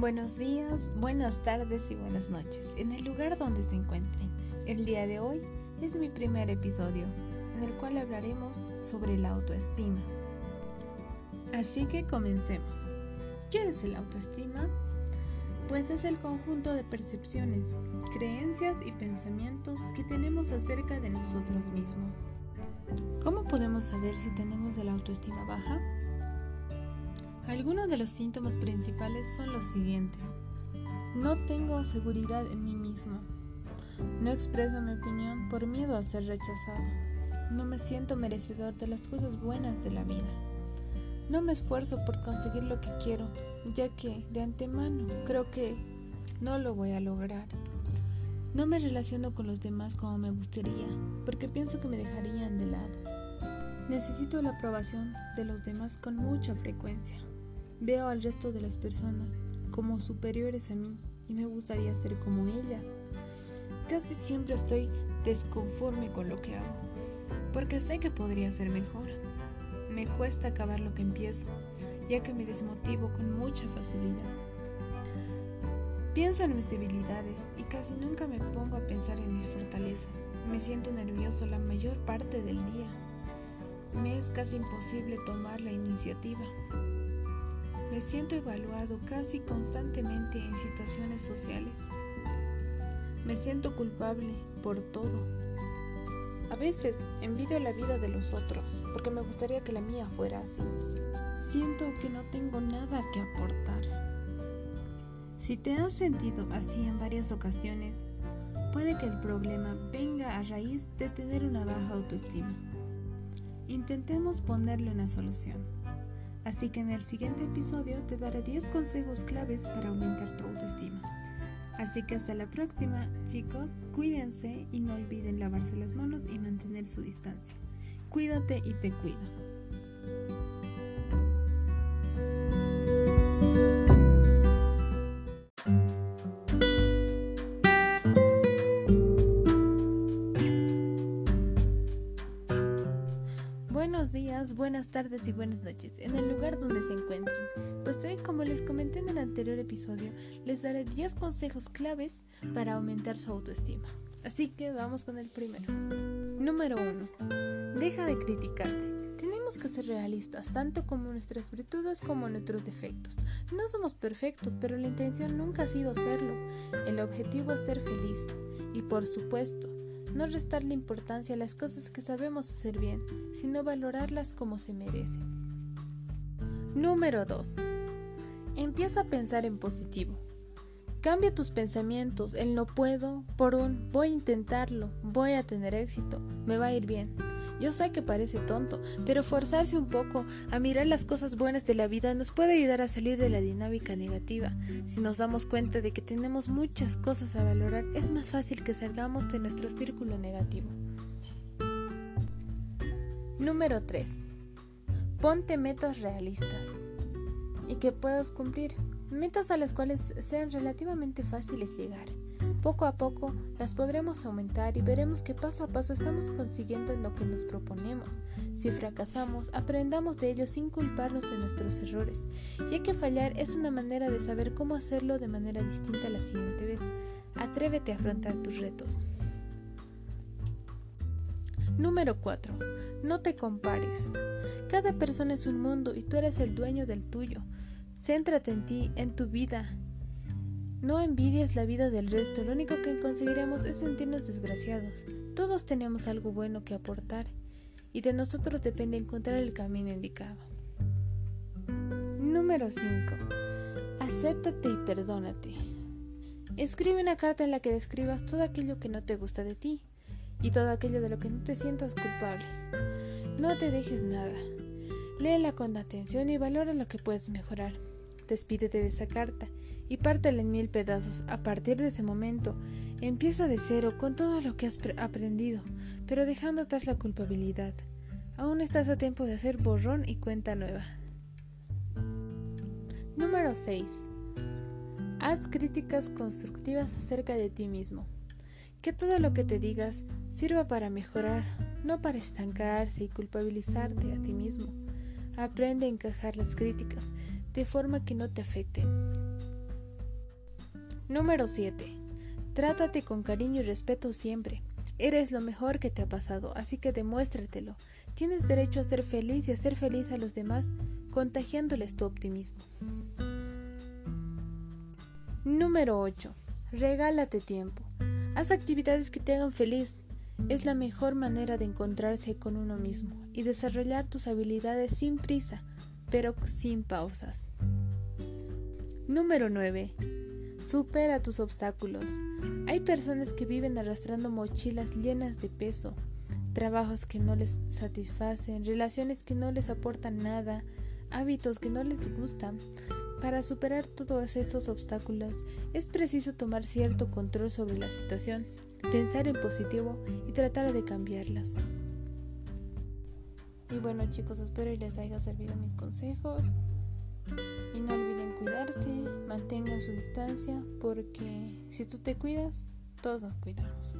Buenos días, buenas tardes y buenas noches en el lugar donde se encuentren. El día de hoy es mi primer episodio en el cual hablaremos sobre la autoestima. Así que comencemos. ¿Qué es el autoestima? Pues es el conjunto de percepciones, creencias y pensamientos que tenemos acerca de nosotros mismos. ¿Cómo podemos saber si tenemos la autoestima baja? Algunos de los síntomas principales son los siguientes. No tengo seguridad en mí mismo. No expreso mi opinión por miedo a ser rechazado. No me siento merecedor de las cosas buenas de la vida. No me esfuerzo por conseguir lo que quiero, ya que de antemano creo que no lo voy a lograr. No me relaciono con los demás como me gustaría, porque pienso que me dejarían de lado. Necesito la aprobación de los demás con mucha frecuencia. Veo al resto de las personas como superiores a mí y me gustaría ser como ellas. Casi siempre estoy desconforme con lo que hago, porque sé que podría ser mejor. Me cuesta acabar lo que empiezo, ya que me desmotivo con mucha facilidad. Pienso en mis debilidades y casi nunca me pongo a pensar en mis fortalezas. Me siento nervioso la mayor parte del día. Me es casi imposible tomar la iniciativa. Me siento evaluado casi constantemente en situaciones sociales. Me siento culpable por todo. A veces envidio la vida de los otros porque me gustaría que la mía fuera así. Siento que no tengo nada que aportar. Si te has sentido así en varias ocasiones, puede que el problema venga a raíz de tener una baja autoestima. Intentemos ponerle una solución. Así que en el siguiente episodio te daré 10 consejos claves para aumentar tu autoestima. Así que hasta la próxima, chicos, cuídense y no olviden lavarse las manos y mantener su distancia. Cuídate y te cuido. Buenas tardes y buenas noches en el lugar donde se encuentren. Pues hoy, como les comenté en el anterior episodio, les daré 10 consejos claves para aumentar su autoestima. Así que vamos con el primero. Número 1. Deja de criticarte. Tenemos que ser realistas, tanto como nuestras virtudes como nuestros defectos. No somos perfectos, pero la intención nunca ha sido serlo. El objetivo es ser feliz. Y por supuesto, no restarle importancia a las cosas que sabemos hacer bien, sino valorarlas como se merecen. Número 2. Empieza a pensar en positivo. Cambia tus pensamientos, el no puedo, por un voy a intentarlo, voy a tener éxito, me va a ir bien. Yo sé que parece tonto, pero forzarse un poco a mirar las cosas buenas de la vida nos puede ayudar a salir de la dinámica negativa. Si nos damos cuenta de que tenemos muchas cosas a valorar, es más fácil que salgamos de nuestro círculo negativo. Número 3. Ponte metas realistas y que puedas cumplir. Metas a las cuales sean relativamente fáciles llegar. Poco a poco las podremos aumentar y veremos que paso a paso estamos consiguiendo en lo que nos proponemos. Si fracasamos, aprendamos de ello sin culparnos de nuestros errores, ya que fallar es una manera de saber cómo hacerlo de manera distinta la siguiente vez. Atrévete a afrontar tus retos. Número 4. No te compares. Cada persona es un mundo y tú eres el dueño del tuyo. Céntrate en ti, en tu vida, no envidies la vida del resto, lo único que conseguiremos es sentirnos desgraciados. Todos tenemos algo bueno que aportar y de nosotros depende encontrar el camino indicado. Número 5. Acéptate y perdónate. Escribe una carta en la que describas todo aquello que no te gusta de ti y todo aquello de lo que no te sientas culpable. No te dejes nada. Léela con atención y valora lo que puedes mejorar. Despídete de esa carta y pártela en mil pedazos. A partir de ese momento, empieza de cero con todo lo que has aprendido, pero dejando atrás la culpabilidad. Aún estás a tiempo de hacer borrón y cuenta nueva. Número 6. Haz críticas constructivas acerca de ti mismo. Que todo lo que te digas sirva para mejorar, no para estancarse y culpabilizarte a ti mismo. Aprende a encajar las críticas de forma que no te afecten. Número 7. Trátate con cariño y respeto siempre. Eres lo mejor que te ha pasado, así que demuéstratelo. Tienes derecho a ser feliz y a ser feliz a los demás, contagiándoles tu optimismo. Número 8. Regálate tiempo. Haz actividades que te hagan feliz. Es la mejor manera de encontrarse con uno mismo y desarrollar tus habilidades sin prisa, pero sin pausas. Número 9. Supera tus obstáculos. Hay personas que viven arrastrando mochilas llenas de peso, trabajos que no les satisfacen, relaciones que no les aportan nada, hábitos que no les gustan. Para superar todos estos obstáculos es preciso tomar cierto control sobre la situación, pensar en positivo y tratar de cambiarlas. Y bueno chicos, espero les haya servido mis consejos. Y no olviden cuidarse, mantengan su distancia, porque si tú te cuidas, todos nos cuidamos.